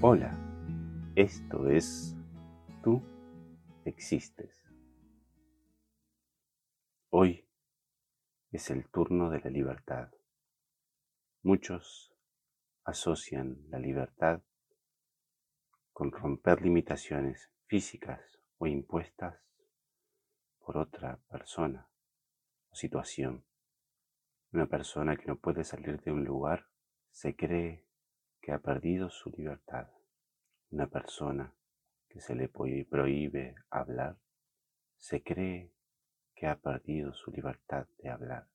Hola, esto es Tú existes. Hoy es el turno de la libertad. Muchos asocian la libertad con romper limitaciones físicas o impuestas por otra persona o situación. Una persona que no puede salir de un lugar se cree que ha perdido su libertad. Una persona que se le prohíbe hablar se cree que ha perdido su libertad de hablar.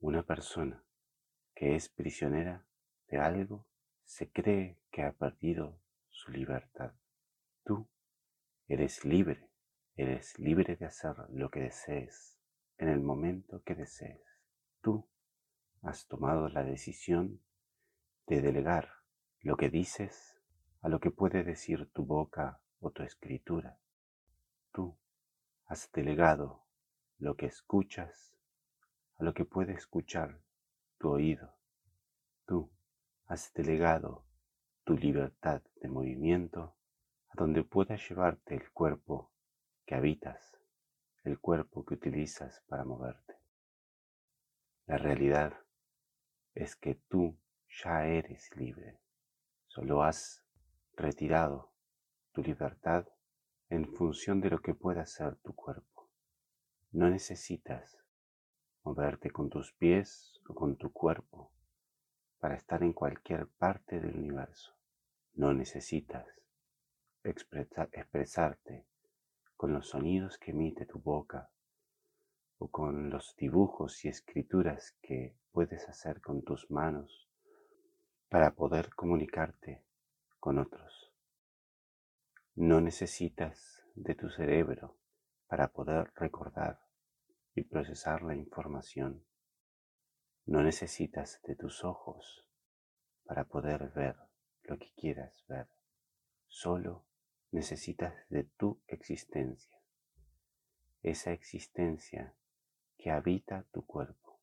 Una persona que es prisionera de algo se cree que ha perdido su libertad. Tú eres libre, eres libre de hacer lo que desees en el momento que desees. Tú has tomado la decisión de delegar lo que dices a lo que puede decir tu boca o tu escritura. Tú has delegado lo que escuchas a lo que puede escuchar tu oído. Tú has delegado tu libertad de movimiento a donde pueda llevarte el cuerpo que habitas, el cuerpo que utilizas para moverte. La realidad es que tú ya eres libre. Solo has retirado tu libertad en función de lo que pueda hacer tu cuerpo. No necesitas moverte con tus pies o con tu cuerpo para estar en cualquier parte del universo. No necesitas expresarte con los sonidos que emite tu boca o con los dibujos y escrituras que puedes hacer con tus manos para poder comunicarte con otros. No necesitas de tu cerebro para poder recordar y procesar la información. No necesitas de tus ojos para poder ver lo que quieras ver. Solo necesitas de tu existencia, esa existencia que habita tu cuerpo,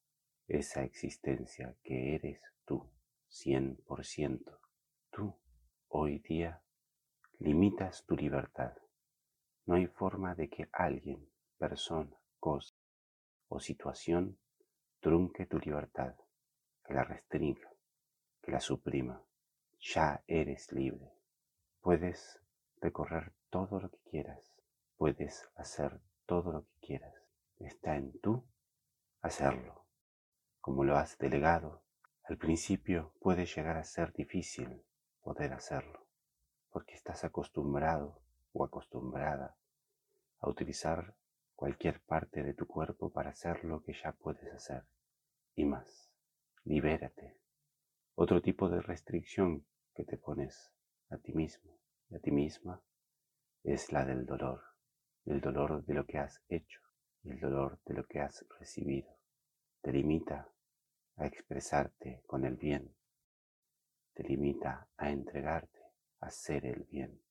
esa existencia que eres tú. 100%. Tú, hoy día, limitas tu libertad. No hay forma de que alguien, persona, cosa o situación trunque tu libertad, que la restrinja, que la suprima. Ya eres libre. Puedes recorrer todo lo que quieras. Puedes hacer todo lo que quieras. Está en tú hacerlo. Como lo has delegado al principio puede llegar a ser difícil poder hacerlo, porque estás acostumbrado o acostumbrada a utilizar cualquier parte de tu cuerpo para hacer lo que ya puedes hacer. Y más, libérate. Otro tipo de restricción que te pones a ti mismo y a ti misma es la del dolor, el dolor de lo que has hecho el dolor de lo que has recibido. Te limita a expresarte con el bien, te limita a entregarte, a hacer el bien,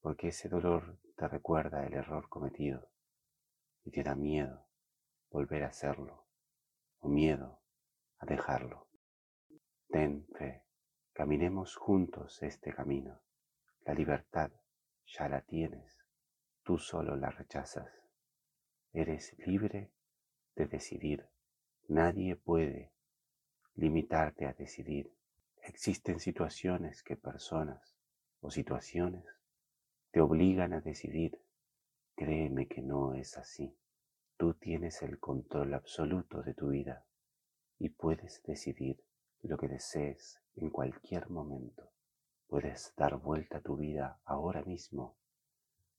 porque ese dolor te recuerda el error cometido y te da miedo volver a hacerlo o miedo a dejarlo. Ten fe, caminemos juntos este camino. La libertad ya la tienes, tú solo la rechazas. Eres libre de decidir. Nadie puede limitarte a decidir. Existen situaciones que personas o situaciones te obligan a decidir. Créeme que no es así. Tú tienes el control absoluto de tu vida y puedes decidir lo que desees en cualquier momento. Puedes dar vuelta a tu vida ahora mismo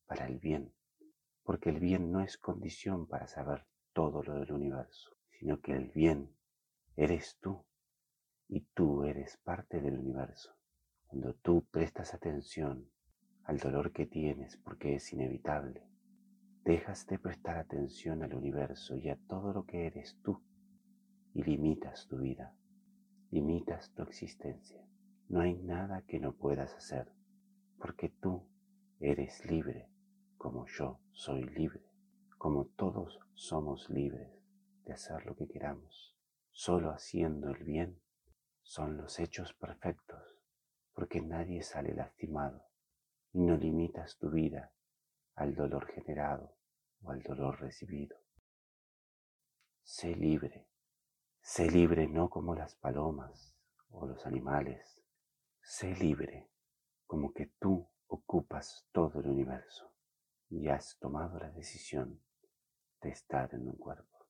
para el bien, porque el bien no es condición para saber todo lo del universo, sino que el bien eres tú y tú eres parte del universo. Cuando tú prestas atención al dolor que tienes porque es inevitable, dejas de prestar atención al universo y a todo lo que eres tú y limitas tu vida, limitas tu existencia. No hay nada que no puedas hacer porque tú eres libre como yo soy libre, como todos somos libres de hacer lo que queramos. Solo haciendo el bien son los hechos perfectos porque nadie sale lastimado y no limitas tu vida al dolor generado o al dolor recibido. Sé libre, sé libre no como las palomas o los animales, sé libre como que tú ocupas todo el universo y has tomado la decisión de estar en un cuerpo.